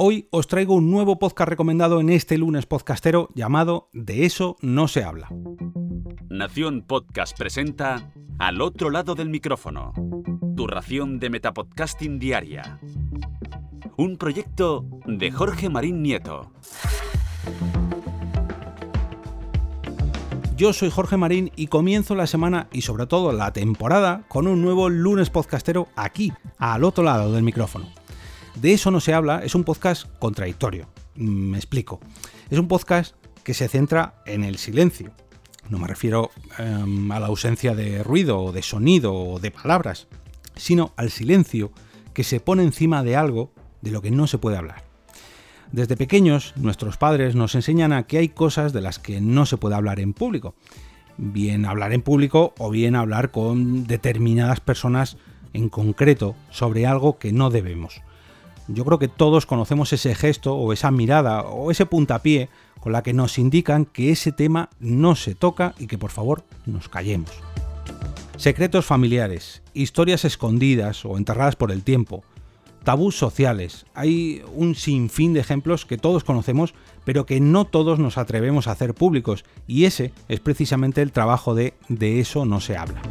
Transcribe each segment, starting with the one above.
Hoy os traigo un nuevo podcast recomendado en este lunes podcastero llamado De eso no se habla. Nación Podcast presenta Al otro lado del micrófono, tu ración de Metapodcasting Diaria. Un proyecto de Jorge Marín Nieto. Yo soy Jorge Marín y comienzo la semana y sobre todo la temporada con un nuevo lunes podcastero aquí, al otro lado del micrófono. De eso no se habla, es un podcast contradictorio. Me explico. Es un podcast que se centra en el silencio. No me refiero em, a la ausencia de ruido, o de sonido o de palabras, sino al silencio que se pone encima de algo de lo que no se puede hablar. Desde pequeños, nuestros padres nos enseñan a que hay cosas de las que no se puede hablar en público. Bien hablar en público o bien hablar con determinadas personas en concreto sobre algo que no debemos. Yo creo que todos conocemos ese gesto o esa mirada o ese puntapié con la que nos indican que ese tema no se toca y que por favor nos callemos. Secretos familiares, historias escondidas o enterradas por el tiempo, tabús sociales. Hay un sinfín de ejemplos que todos conocemos, pero que no todos nos atrevemos a hacer públicos, y ese es precisamente el trabajo de De eso no se habla.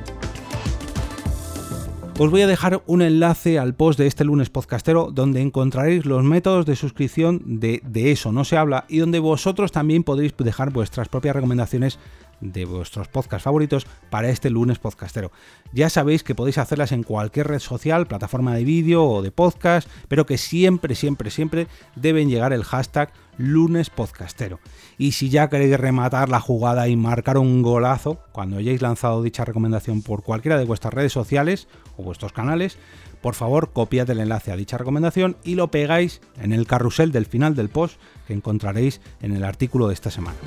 Os voy a dejar un enlace al post de este lunes podcastero donde encontraréis los métodos de suscripción de, de eso no se habla y donde vosotros también podréis dejar vuestras propias recomendaciones de vuestros podcasts favoritos para este lunes podcastero. Ya sabéis que podéis hacerlas en cualquier red social, plataforma de vídeo o de podcast, pero que siempre, siempre, siempre deben llegar el hashtag lunes podcastero. Y si ya queréis rematar la jugada y marcar un golazo cuando hayáis lanzado dicha recomendación por cualquiera de vuestras redes sociales o vuestros canales, por favor copiad el enlace a dicha recomendación y lo pegáis en el carrusel del final del post que encontraréis en el artículo de esta semana.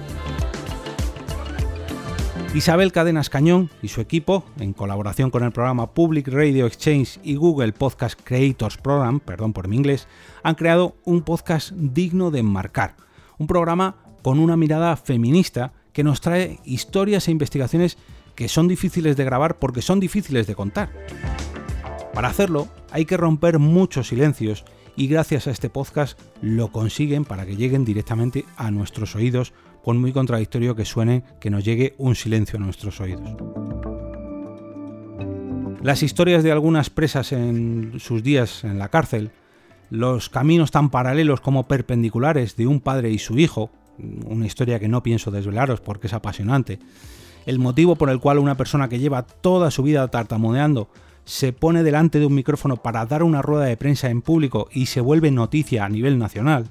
Isabel Cadenas Cañón y su equipo, en colaboración con el programa Public Radio Exchange y Google Podcast Creators Program, perdón por mi inglés, han creado un podcast digno de enmarcar, un programa con una mirada feminista que nos trae historias e investigaciones que son difíciles de grabar porque son difíciles de contar. Para hacerlo hay que romper muchos silencios y gracias a este podcast lo consiguen para que lleguen directamente a nuestros oídos por muy contradictorio que suene que nos llegue un silencio a nuestros oídos. Las historias de algunas presas en sus días en la cárcel, los caminos tan paralelos como perpendiculares de un padre y su hijo, una historia que no pienso desvelaros porque es apasionante, el motivo por el cual una persona que lleva toda su vida tartamudeando se pone delante de un micrófono para dar una rueda de prensa en público y se vuelve noticia a nivel nacional,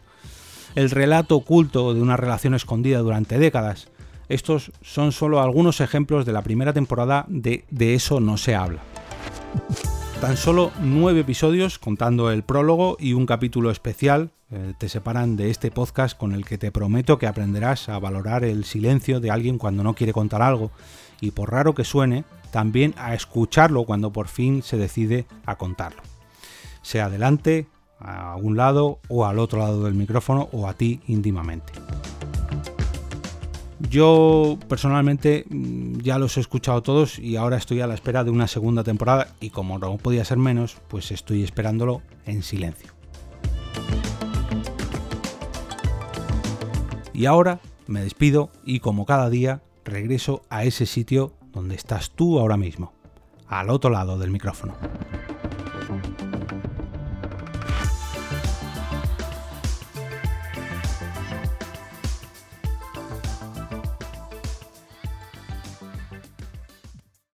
el relato oculto de una relación escondida durante décadas. Estos son solo algunos ejemplos de la primera temporada de De eso no se habla. Tan solo nueve episodios, contando el prólogo y un capítulo especial, eh, te separan de este podcast con el que te prometo que aprenderás a valorar el silencio de alguien cuando no quiere contar algo y por raro que suene, también a escucharlo cuando por fin se decide a contarlo. Sea adelante, a un lado o al otro lado del micrófono o a ti íntimamente. Yo personalmente mm, ya los he escuchado todos y ahora estoy a la espera de una segunda temporada y como no podía ser menos, pues estoy esperándolo en silencio. Y ahora me despido y como cada día regreso a ese sitio donde estás tú ahora mismo, al otro lado del micrófono.